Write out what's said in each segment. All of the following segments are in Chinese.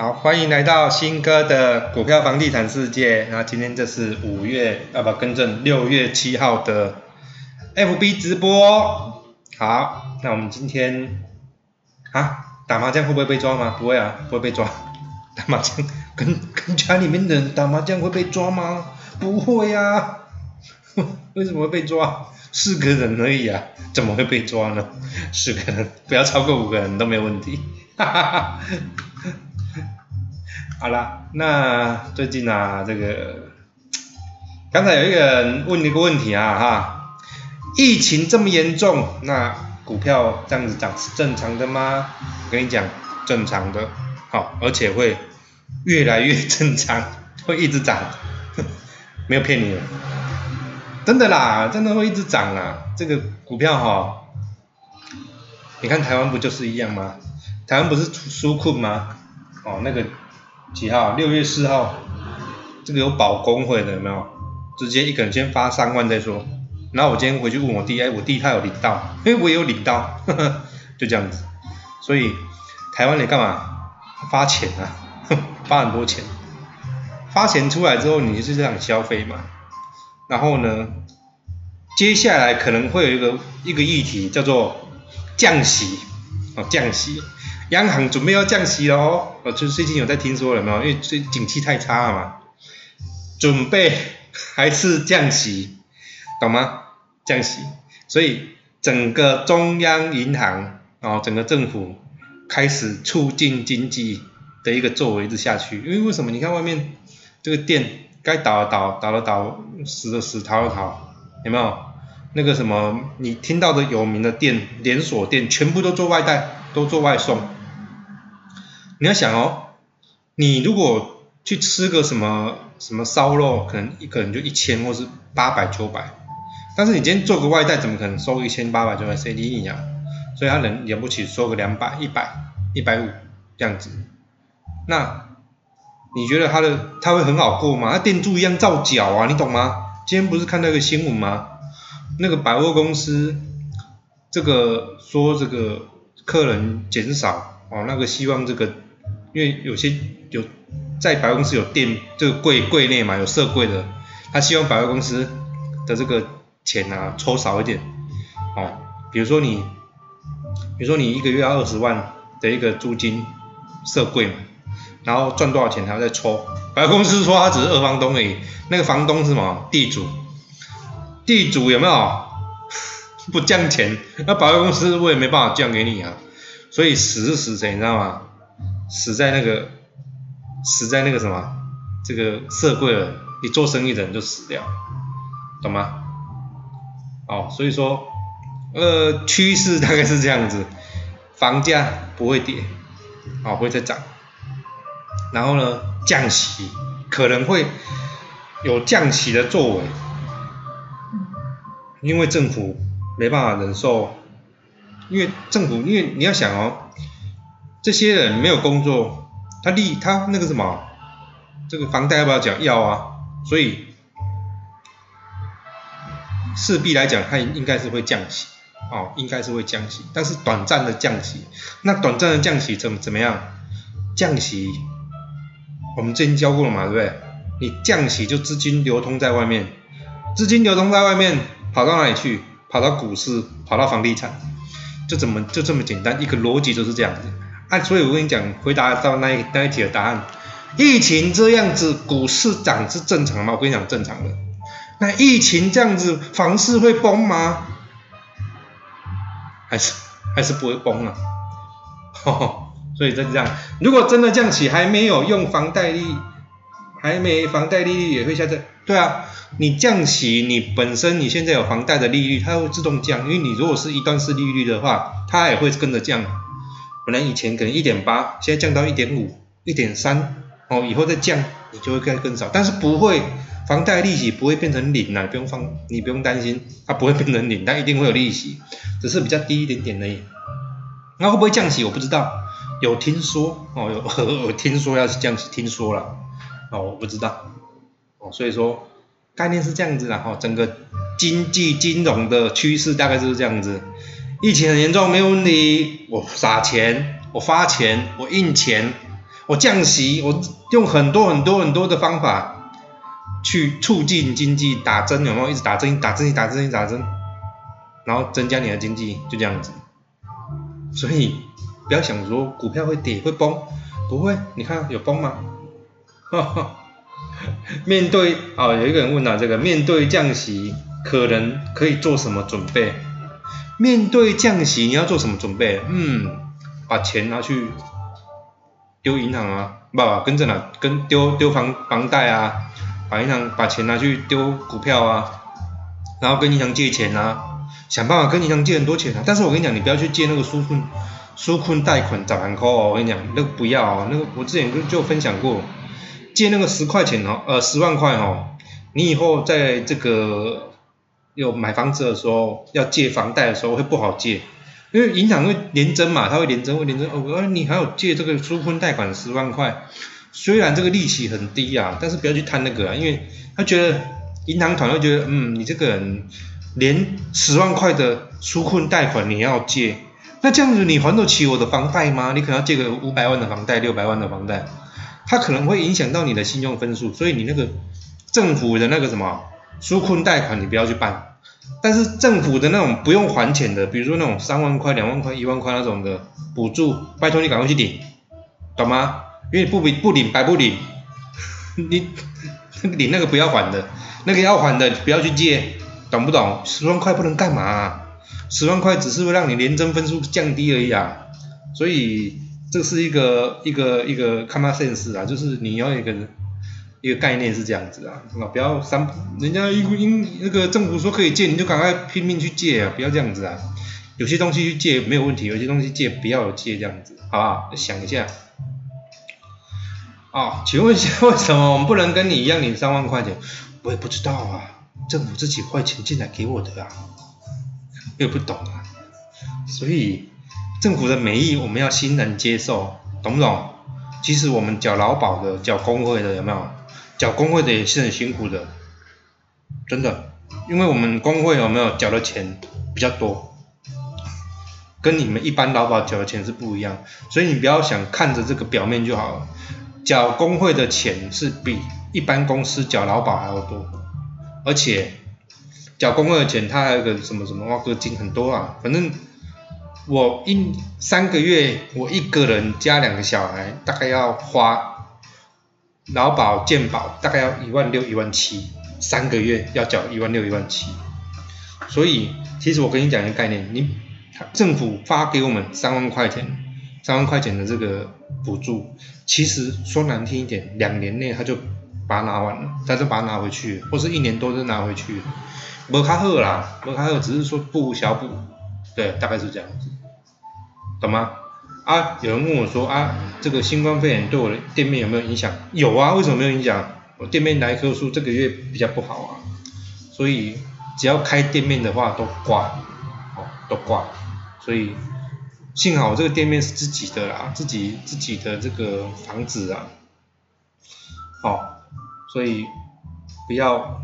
好，欢迎来到新哥的股票房地产世界。那今天这是五月，啊不，更正六月七号的 FB 直播。好，那我们今天啊，打麻将会不会被抓吗？不会啊，不会被抓。打麻将跟跟家里面的人打麻将会被抓吗？不会啊。为什么会被抓？四个人而已啊，怎么会被抓呢？四个人，不要超过五个人都没有问题。哈哈哈。好啦，那最近啊，这个刚才有一个人问一个问题啊，哈，疫情这么严重，那股票这样子涨是正常的吗？我跟你讲，正常的，好，而且会越来越正常，会一直涨，没有骗你，真的啦，真的会一直涨啊，这个股票哈，你看台湾不就是一样吗？台湾不是纾困吗？哦，那个。几号？六月四号，这个有保工会的有没有？直接一个人先发三万再说。然后我今天回去问我弟，哎，我弟他有领到，哎，我也有领到，就这样子。所以台湾你干嘛？发钱啊，发很多钱。发钱出来之后，你就是这样消费嘛。然后呢，接下来可能会有一个一个议题叫做降息，哦，降息。央行准备要降息了哦，我就最近有在听说了没有？因为最景气太差了嘛，准备还是降息，懂吗？降息，所以整个中央银行啊，整个政府开始促进经济的一个作为一直下去。因为为什么？你看外面这个店该倒的倒，倒的倒，死的死，逃的逃，有没有？那个什么，你听到的有名的店连锁店，全部都做外带，都做外送。你要想哦，你如果去吃个什么什么烧肉，可能一个人就一千或是八百九百，但是你今天做个外带，怎么可能收一千八百九百？谁理你啊？所以他能了不起收个两百、一百、一百五这样子，那你觉得他的他会很好过吗？他店主一样照缴啊，你懂吗？今天不是看到一个新闻吗？那个百货公司这个说这个客人减少哦，那个希望这个。因为有些有在百货公司有店，这个柜柜内嘛有设柜的，他希望百货公司的这个钱啊抽少一点，哦，比如说你，比如说你一个月要二十万的一个租金设柜嘛，然后赚多少钱他要再抽，百货公司说他只是二房东而已，那个房东是什么？地主，地主有没有？不降钱，那百货公司我也没办法降给你啊，所以死是死谁你知道吗？死在那个，死在那个什么，这个社会了，你做生意的人就死掉，懂吗？哦，所以说，呃，趋势大概是这样子，房价不会跌，哦，会再涨，然后呢，降息可能会有降息的作为，因为政府没办法忍受，因为政府，因为你要想哦。这些人没有工作，他利他那个什么，这个房贷要不要缴？要啊，所以势必来讲，他应该是会降息，哦，应该是会降息，但是短暂的降息。那短暂的降息怎怎么样？降息，我们之前教过了嘛，对不对？你降息就资金流通在外面，资金流通在外面，跑到哪里去？跑到股市，跑到房地产，就怎么就这么简单？一个逻辑就是这样子。啊，所以我跟你讲，回答到那一那一题的答案，疫情这样子，股市涨是正常吗？我跟你讲，正常的。那疫情这样子，房市会崩吗？还是还是不会崩啊？所以就是这样，如果真的降息，还没有用房贷利，还没房贷利率也会下降。对啊，你降息，你本身你现在有房贷的利率，它会自动降，因为你如果是一段式利率的话，它也会跟着降。本来以前可能一点八，现在降到一点五、一点三，哦，以后再降，你就会更更少，但是不会，房贷利息不会变成零啊，不用放，你不用担心，它不会变成零，但一定会有利息，只是比较低一点点而已。那会不会降息？我不知道，有听说，哦，有 听说要降息，听说了，哦，我不知道，哦，所以说概念是这样子的，哈，整个经济金融的趋势大概就是这样子。疫情很严重，没有问题。我撒钱，我发钱，我印钱，我降息，我用很多很多很多的方法去促进经济，打针有没有？一直打针，打针，打针，打针，然后增加你的经济，就这样子。所以不要想说股票会跌会崩，不会，你看有崩吗？面对啊，有一个人问到这个，面对降息，可能可以做什么准备？面对降息，你要做什么准备？嗯，把钱拿去丢银行啊，不，跟着哪，跟丢丢房房贷啊，把银行把钱拿去丢股票啊，然后跟银行借钱啊，想办法跟银行借很多钱啊。但是我跟你讲，你不要去借那个纾困纾困贷款找万块哦，我跟你讲，那个不要哦，那个我之前就就分享过。借那个十块钱哦，呃十万块哦，你以后在这个有买房子的时候，要借房贷的时候会不好借，因为银行会连增嘛，他会连增会连增哦，你还有借这个纾困贷款十万块，虽然这个利息很低啊，但是不要去贪那个啊，因为他觉得银行团会觉得，嗯，你这个人连十万块的纾困贷款你要借，那这样子你还得起我的房贷吗？你可能要借个五百万的房贷，六百万的房贷。它可能会影响到你的信用分数，所以你那个政府的那个什么纾困贷款你不要去办，但是政府的那种不用还钱的，比如说那种三万块、两万块、一万块那种的补助，拜托你赶快去领，懂吗？因为不不领白不领，你领那个不要还的，那个要还的不要去借，懂不懂？十万块不能干嘛？十万块只是会让你连征分数降低而已啊，所以。这是一个一个一个 common sense 啊，就是你要一个人一个概念是这样子啊，啊不要三人家因因那个政府说可以借，你就赶快拼命去借啊，不要这样子啊。有些东西去借没有问题，有些东西借不要借这样子，好不好？想一下。啊，请问一下，为什么我们不能跟你一样领三万块钱？我也不知道啊，政府这几块钱进来给我的啊，我也不懂啊，所以。政府的美意我们要欣然接受，懂不懂？其实我们缴劳保的、缴工会的有没有？缴工会的也是很辛苦的，真的，因为我们工会有没有缴的钱比较多，跟你们一般劳保缴的钱是不一样，所以你不要想看着这个表面就好了，缴工会的钱是比一般公司缴劳保还要多，而且缴工会的钱它还有个什么什么挖个金很多啊，反正。我一三个月，我一个人加两个小孩，大概要花劳保健保，大概要一万六一万七，三个月要缴一万六一万七。所以，其实我跟你讲一个概念，你政府发给我们三万块钱，三万块钱的这个补助，其实说难听一点，两年内他就把它拿完了，他就把它拿回去，或是一年多就拿回去，没卡好啦，没卡好，只是说不小补，对，大概是这样子。懂吗？啊，有人问我说啊，这个新冠肺炎对我的店面有没有影响？有啊，为什么没有影响？我店面来客数这个月比较不好啊，所以只要开店面的话都挂，哦，都挂，所以幸好这个店面是自己的啦，自己自己的这个房子啊，好，所以不要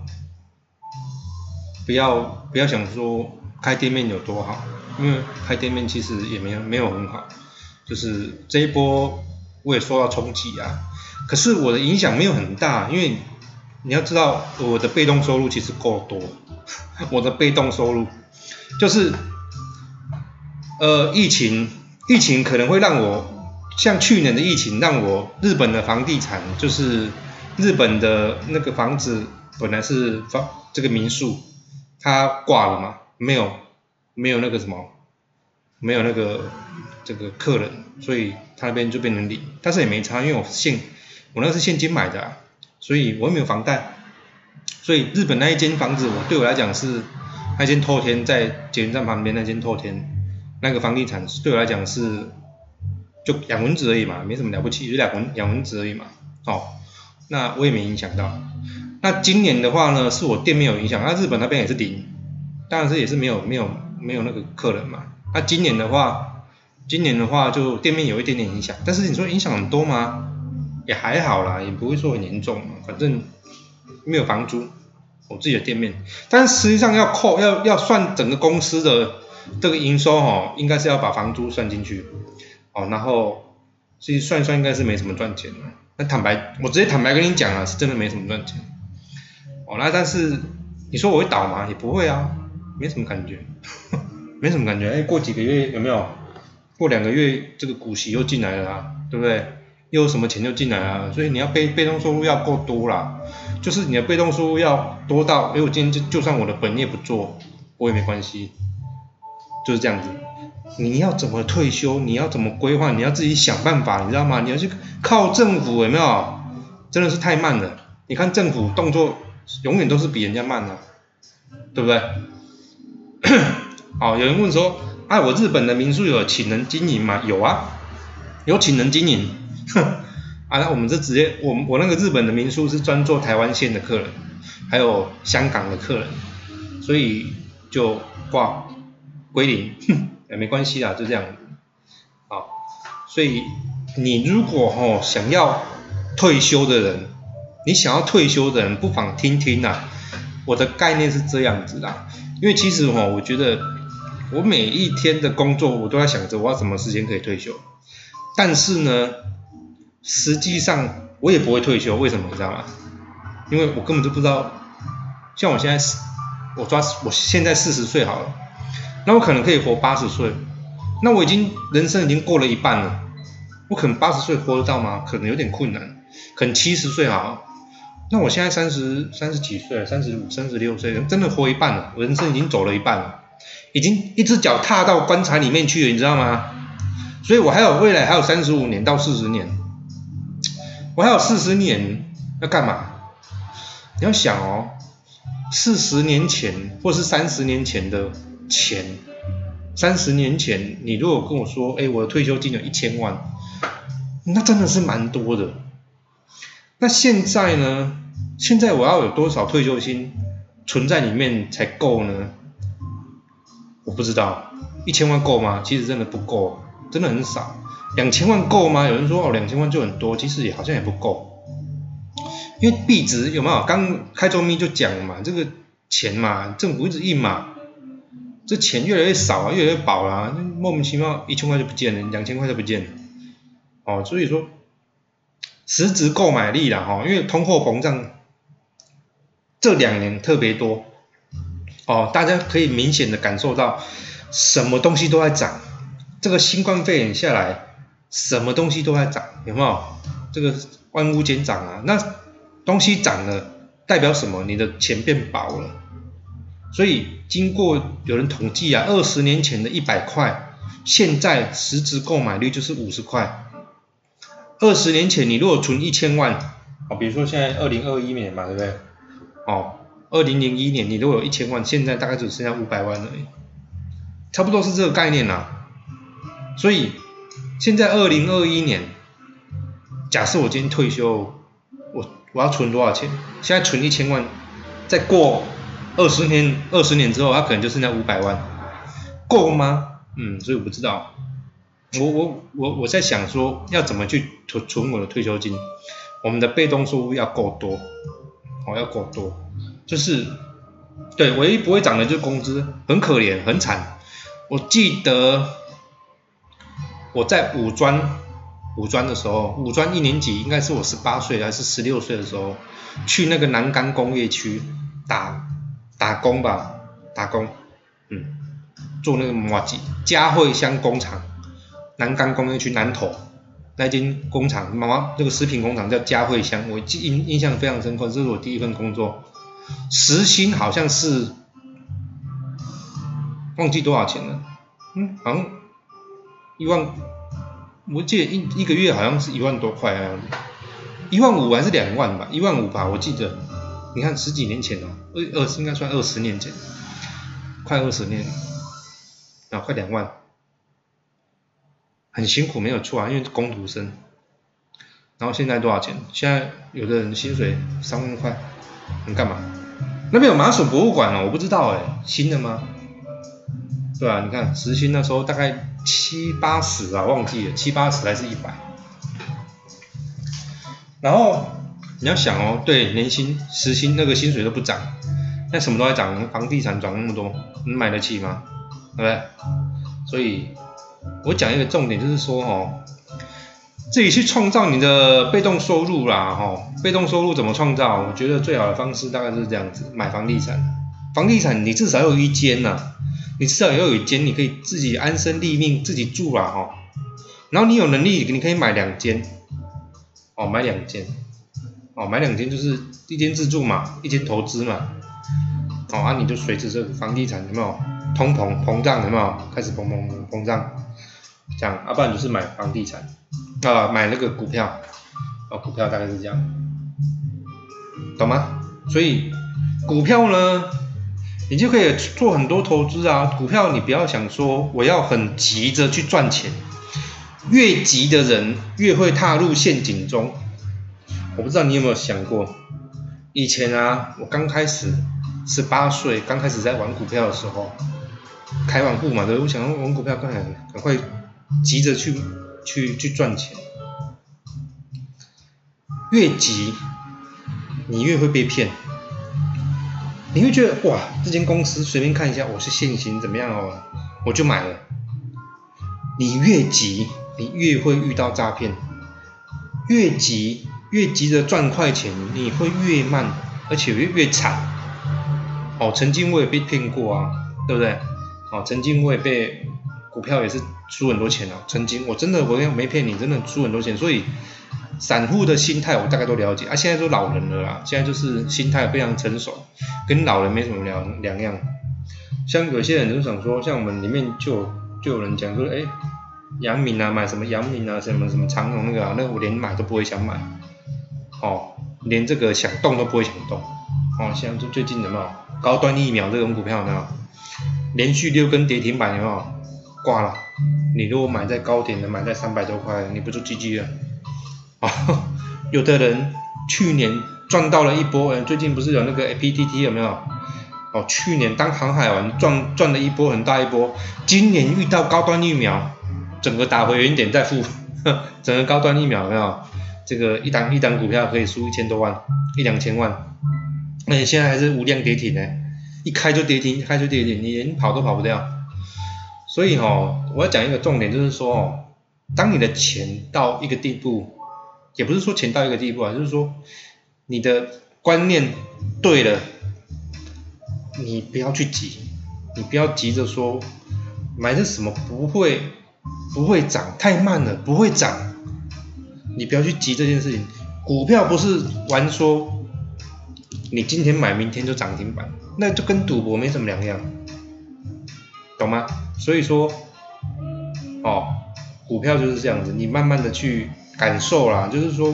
不要不要想说开店面有多好。因为开店面其实也没有没有很好，就是这一波我也受到冲击啊，可是我的影响没有很大，因为你要知道我的被动收入其实够多，我的被动收入就是呃疫情疫情可能会让我像去年的疫情让我日本的房地产就是日本的那个房子本来是房这个民宿它挂了嘛，没有。没有那个什么，没有那个这个客人，所以他那边就变成零，但是也没差，因为我现我那是现金买的，所以我也没有房贷，所以日本那一间房子，我对我来讲是那间透天在捷运站旁边那间透天，那个房地产对我来讲是就养蚊子而已嘛，没什么了不起，就养蚊养蚊子而已嘛，哦，那我也没影响到，那今年的话呢，是我店面有影响，那日本那边也是零，当然是也是没有没有。没有那个客人嘛？那今年的话，今年的话就店面有一点点影响，但是你说影响很多吗？也还好啦，也不会说很严重。反正没有房租，我自己的店面。但实际上要扣，要要算整个公司的这个营收哦，应该是要把房租算进去哦。然后所以算一算应该是没什么赚钱的。那坦白，我直接坦白跟你讲啊，是真的没什么赚钱。哦，那但是你说我会倒吗？也不会啊，没什么感觉，没什么感觉。哎，过几个月有没有？过两个月这个股息又进来了啊，对不对？又有什么钱就进来啊？所以你要被被动收入要够多啦，就是你的被动收入要多到，哎，我今天就就算我的本业不做，我也没关系，就是这样子。你要怎么退休？你要怎么规划？你要自己想办法，你知道吗？你要去靠政府，有没有？真的是太慢了。你看政府动作永远都是比人家慢的，对不对？好，有人问说，哎，我日本的民宿有请人经营吗？有啊，有请人经营。哼 啊，那我们这直接，我我那个日本的民宿是专做台湾线的客人，还有香港的客人，所以就挂归零。也 没关系啦，就这样。好，所以你如果吼想要退休的人，你想要退休的人，不妨听听呐。我的概念是这样子啦，因为其实吼，我觉得我每一天的工作，我都在想着我要什么时间可以退休。但是呢，实际上我也不会退休，为什么你知道吗？因为我根本就不知道，像我现在，我抓我现在四十岁好了。那我可能可以活八十岁，那我已经人生已经过了一半了，我可能八十岁活得到吗？可能有点困难，可能七十岁啊。那我现在三十三十几岁，三十五、三十六岁，真的活一半了，人生已经走了一半了，已经一只脚踏到棺材里面去了，你知道吗？所以我还有未来还有三十五年到四十年，我还有四十年要干嘛？你要想哦，四十年前或是三十年前的。钱，三十年前，你如果跟我说，哎，我的退休金有一千万，那真的是蛮多的。那现在呢？现在我要有多少退休金存在里面才够呢？我不知道，一千万够吗？其实真的不够，真的很少。两千万够吗？有人说哦，两千万就很多，其实也好像也不够。因为币值有没有？刚开周咪就讲了嘛，这个钱嘛，政府一直印嘛。这钱越来越少啊，越来越薄啦，莫名其妙一千块就不见了，两千块就不见了，哦，所以说实质购买力啦，哈，因为通货膨胀这两年特别多，哦，大家可以明显的感受到什么东西都在涨，这个新冠肺炎下来，什么东西都在涨，有没有？这个万物皆涨啊，那东西涨了代表什么？你的钱变薄了。所以经过有人统计啊，二十年前的一百块，现在实质购买率就是五十块。二十年前你如果存一千万，哦，比如说现在二零二一年嘛，对不对？哦，二零零一年你如果有一千万，现在大概只剩下五百万而已，差不多是这个概念啦。所以现在二零二一年，假设我今天退休，我我要存多少钱？现在存一千万，再过。二十年，二十年之后，他可能就剩下五百万，够吗？嗯，所以我不知道。我我我我在想说，要怎么去存存我的退休金？我们的被动收入要够多，哦，要够多。就是，对，唯一不会涨的就是工资，很可怜，很惨。我记得我在五专五专的时候，五专一年级，应该是我十八岁还是十六岁的时候，去那个南岗工业区打。打工吧，打工，嗯，做那个麻吉嘉惠乡工厂，南岗工业区南头那间工厂，妈妈这个食品工厂叫嘉惠香，我记印印象非常深刻，这是我第一份工作，时薪好像是忘记多少钱了，嗯，好像一万，我记得一一个月好像是一万多块啊，一万五还是两万吧，一万五吧，我记得。你看十几年前哦，二二应该算二十年前，快二十年，啊，快两万，很辛苦没有错啊，因为工读生。然后现在多少钱？现在有的人薪水三万块，你干嘛？那边有麻薯博物馆哦，我不知道哎，新的吗？对啊，你看时薪那时候大概七八十啊，忘记了七八十还是一百，然后。你要想哦，对，年薪、时薪那个薪水都不涨，那什么都在涨，房地产涨那么多，你买得起吗？对不对？所以，我讲一个重点就是说哦，自己去创造你的被动收入啦，哈，被动收入怎么创造？我觉得最好的方式大概是这样子，买房地产。房地产你至少有一间呐，你至少要有一间，你可以自己安身立命，自己住啦，哈。然后你有能力，你可以买两间，哦，买两间，哦，买两间就是一间自住嘛，一间投资嘛，哦，啊，你就随着这个房地产有没有？通膨膨胀有没有？开始膨膨膨胀，这样，啊，不然就是买房地产。啊，买那个股票，哦，股票大概是这样，懂吗？所以股票呢，你就可以做很多投资啊。股票你不要想说我要很急着去赚钱，越急的人越会踏入陷阱中。我不知道你有没有想过，以前啊，我刚开始十八岁，刚开始在玩股票的时候，开完户嘛，对，我想玩股票，快赶快急着去。去去赚钱，越急，你越会被骗。你会觉得哇，这间公司随便看一下，我是现行怎么样哦，我就买了。你越急，你越会遇到诈骗。越急，越急着赚快钱，你会越慢，而且越越惨。哦，曾经我也被骗过啊，对不对？哦，曾经我也被。股票也是输很多钱哦，曾经我真的我没骗你，真的输很多钱。所以散户的心态我大概都了解啊。现在都老人了啦，现在就是心态非常成熟，跟老人没什么两两样。像有些人就想说，像我们里面就就有人讲说，哎，阳明啊，买什么阳明啊，什么什么长荣那个啊，那我连买都不会想买，哦，连这个想动都不会想动。哦，像最最近有没有高端疫苗这种股票有没有？连续六根跌停板有没有？挂了，你如果买在高点的，买在三百多块，你不就 GG 了？啊，有的人去年赚到了一波，最近不是有那个 A P T T 有没有？哦，去年当航海王赚赚了一波很大一波，今年遇到高端疫苗，整个打回原点再付，整个高端疫苗有没有？这个一单一单股票可以输一千多万，一两千万，而且现在还是无量跌停呢，一开就跌停，一开就跌停，你连跑都跑不掉。所以哈，我要讲一个重点，就是说哦，当你的钱到一个地步，也不是说钱到一个地步啊，就是说你的观念对了，你不要去急，你不要急着说买的什么不会不会涨，太慢了不会涨，你不要去急这件事情。股票不是玩说你今天买明天就涨停板，那就跟赌博没什么两样。懂吗？所以说，哦，股票就是这样子，你慢慢的去感受啦，就是说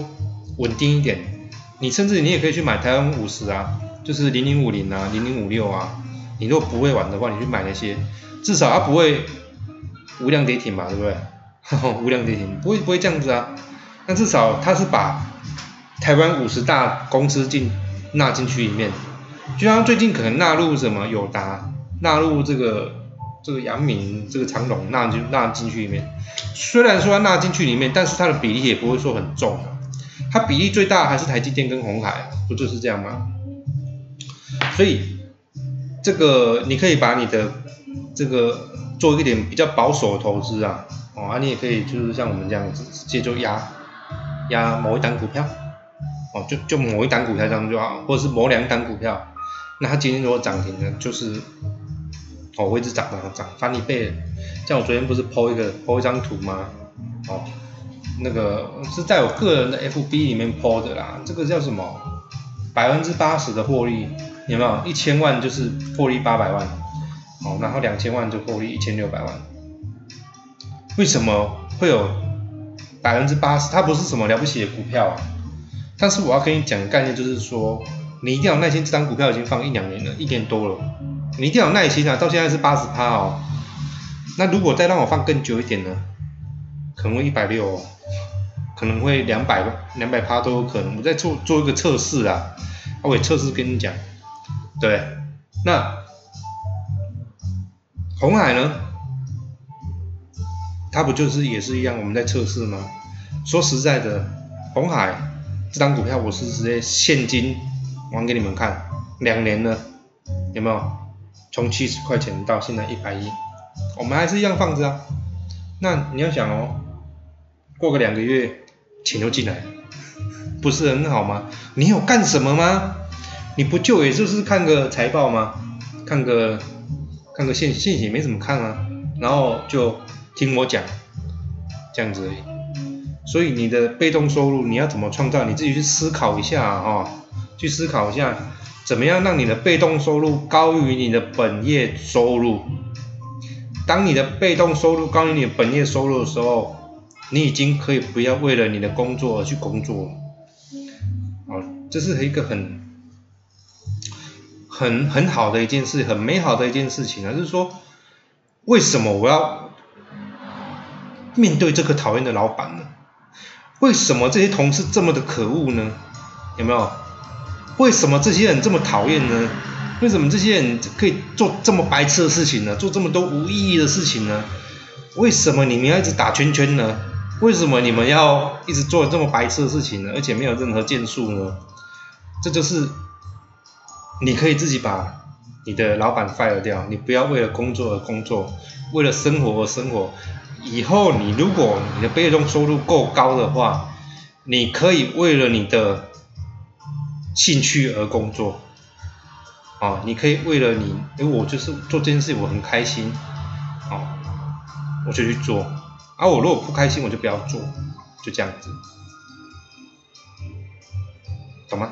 稳定一点。你甚至你也可以去买台湾五十啊，就是零零五零啊，零零五六啊。你如果不会玩的话，你去买那些，至少它不会无量跌停嘛，对不对？无量跌停不会不会这样子啊。那至少它是把台湾五十大公司进纳进去里面，就像最近可能纳入什么友达，纳入这个。这个阳明这个长龙纳进纳进去里面，虽然说纳进去里面，但是它的比例也不会说很重啊，它比例最大还是台积电跟红海，不就是这样吗？所以这个你可以把你的这个做一点比较保守的投资啊，哦，啊你也可以就是像我们这样子直接就压压某一单股票，哦就就某一单股票这样就好，或者是某两单股票，那它今天如果涨停呢，就是。哦，会一直涨涨涨，翻一倍。像我昨天不是 po 一个 po 一张图吗？哦，那个是在我个人的 FB 里面 po 的啦。这个叫什么？百分之八十的获利，有没有？一千万就是获利八百万，哦，然后两千万就获利一千六百万。为什么会有百分之八十？它不是什么了不起的股票啊。但是我要跟你讲的概念就是说，你一定要耐心，这张股票已经放一两年了，一年多了。你一定要有耐心啊！到现在是八十趴哦，那如果再让我放更久一点呢？可能会一百六哦，可能会两百两百趴都有可能。我再做做一个测试啊，我也测试跟你讲，对，那红海呢？它不就是也是一样我们在测试吗？说实在的，红海这张股票我是直接现金还给你们看，两年了，有没有？从七十块钱到现在一百一，我们还是一样放着啊。那你要想哦，过个两个月，钱就进来，不是很好吗？你有干什么吗？你不就也就是看个财报吗？看个看个现现行没怎么看啊，然后就听我讲，这样子而已。所以你的被动收入你要怎么创造？你自己去思考一下啊，去思考一下，怎么样让你的被动收入高于你的本业收入？当你的被动收入高于你的本业收入的时候，你已经可以不要为了你的工作而去工作了。啊，这是一个很很很好的一件事，很美好的一件事情啊！就是说，为什么我要面对这个讨厌的老板呢？为什么这些同事这么的可恶呢？有没有？为什么这些人这么讨厌呢？为什么这些人可以做这么白痴的事情呢？做这么多无意义的事情呢？为什么你们要一直打圈圈呢？为什么你们要一直做这么白痴的事情呢？而且没有任何建树呢？这就是你可以自己把你的老板 fire 掉，你不要为了工作而工作，为了生活而生活。以后你如果你的被动收入够高的话，你可以为了你的兴趣而工作，啊，你可以为了你，因为我就是做这件事我很开心，啊，我就去做，而我如果不开心我就不要做，就这样子，懂吗？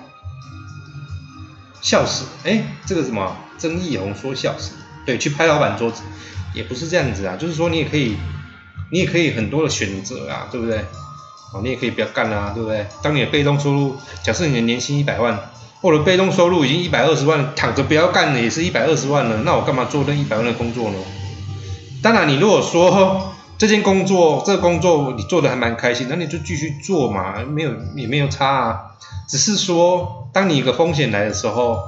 笑死，哎，这个什么曾义红说笑死，对，去拍老板桌子，也不是这样子啊，就是说你也可以。你也可以很多的选择啊，对不对？哦，你也可以不要干啦，对不对？当你的被动收入，假设你的年薪一百万，或者被动收入已经一百二十万，躺着不要干了也是一百二十万了，那我干嘛做那一百万的工作呢？当然，你如果说这件工作，这个工作你做的还蛮开心，那你就继续做嘛，没有也没有差啊。只是说，当你一个风险来的时候，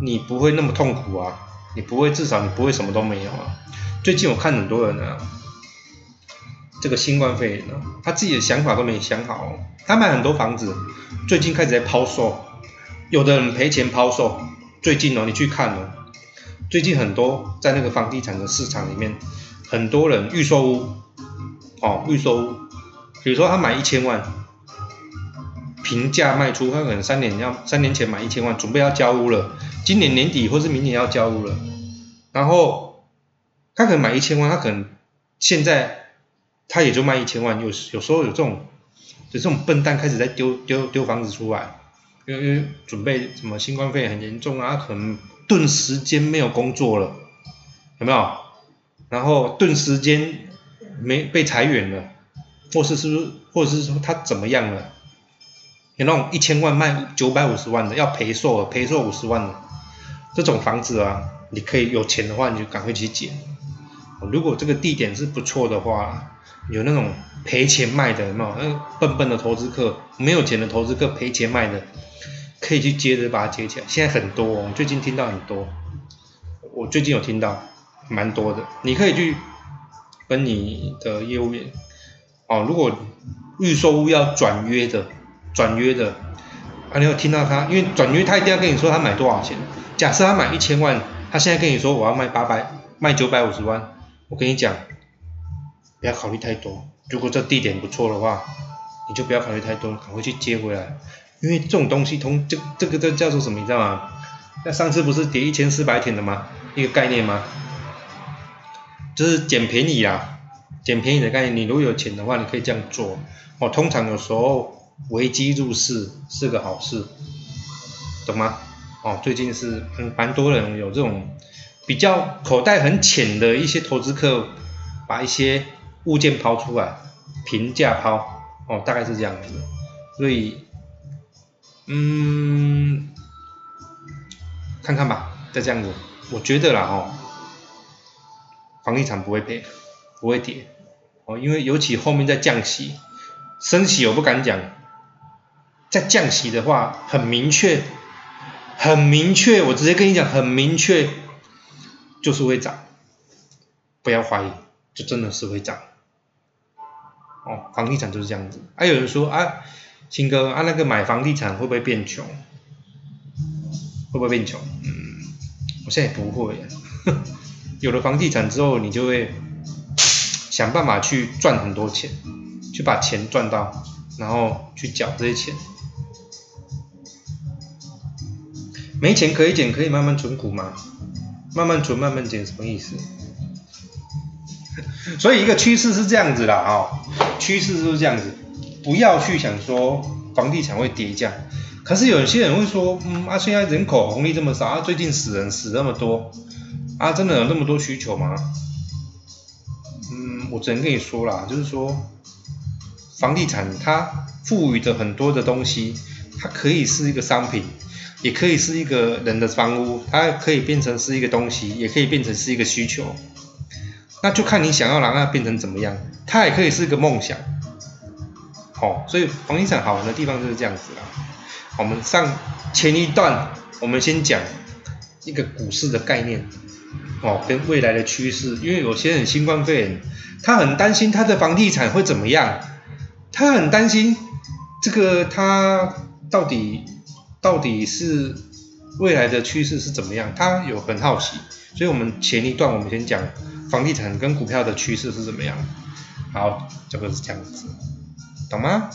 你不会那么痛苦啊，你不会，至少你不会什么都没有啊。最近我看很多人啊。这个新冠肺炎呢，他自己的想法都没想好。他买很多房子，最近开始在抛售，有的人赔钱抛售。最近哦，你去看哦，最近很多在那个房地产的市场里面，很多人预售屋，哦，预售屋，比如说他买一千万，平价卖出，他可能三年要三年前买一千万，准备要交屋了，今年年底或是明年要交屋了，然后他可能买一千万，他可能现在。他也就卖一千万，有有时候有这种，有这种笨蛋开始在丢丢丢房子出来，因为因为准备什么新冠肺炎很严重啊，可能顿时间没有工作了，有没有？然后顿时间没被裁员了，或是是不是，或者是说他怎么样了？有那种一千万卖九百五十万的，要赔售，赔售五十万的，这种房子啊，你可以有钱的话，你就赶快去捡。如果这个地点是不错的话。有那种赔钱卖的，有没有？那笨笨的投资客，没有钱的投资客赔钱卖的，可以去接着把它接起来。现在很多，我最近听到很多，我最近有听到蛮多的。你可以去跟你的业务员，哦，如果预售屋要转约的，转约的，啊，你有听到他？因为转约他一定要跟你说他买多少钱。假设他买一千万，他现在跟你说我要卖八百，卖九百五十万，我跟你讲。不要考虑太多，如果这地点不错的话，你就不要考虑太多，赶快去接回来。因为这种东西通这这个这叫做什么，你知道吗？那上次不是跌一千四百点的吗？一个概念吗？就是捡便宜啊，捡便宜的概念。你如果有钱的话，你可以这样做。哦，通常有时候危机入市是个好事，懂吗？哦，最近是很蛮多人有这种比较口袋很浅的一些投资客，把一些。物件抛出来，平价抛，哦，大概是这样子，所以，嗯，看看吧，再这样子，我觉得啦，哦，房地产不会跌，不会跌，哦，因为尤其后面在降息，升息我不敢讲，在降息的话，很明确，很明确，我直接跟你讲，很明确，就是会涨，不要怀疑，就真的是会涨。哦，房地产就是这样子。还有人说啊，新哥啊，那个买房地产会不会变穷？会不会变穷？嗯，我现在不会。有了房地产之后，你就会想办法去赚很多钱，去把钱赚到。然后去缴这些钱。没钱可以减，可以慢慢存股吗？慢慢存，慢慢减，什么意思？所以一个趋势是这样子的啊，趋势就是这样子，不要去想说房地产会跌价。可是有些人会说，嗯啊，现在人口红利这么少啊，最近死人死那么多啊，真的有那么多需求吗？嗯，我只能跟你说啦，就是说房地产它赋予的很多的东西，它可以是一个商品。也可以是一个人的房屋，它可以变成是一个东西，也可以变成是一个需求，那就看你想要让它变成怎么样。它也可以是一个梦想，哦，所以房地产好玩的地方就是这样子啦。我们上前一段，我们先讲一个股市的概念，哦，跟未来的趋势。因为有些人新冠肺炎，他很担心他的房地产会怎么样，他很担心这个他到底。到底是未来的趋势是怎么样？他有很好奇，所以我们前一段我们先讲房地产跟股票的趋势是怎么样。好，这个是这样子，懂吗？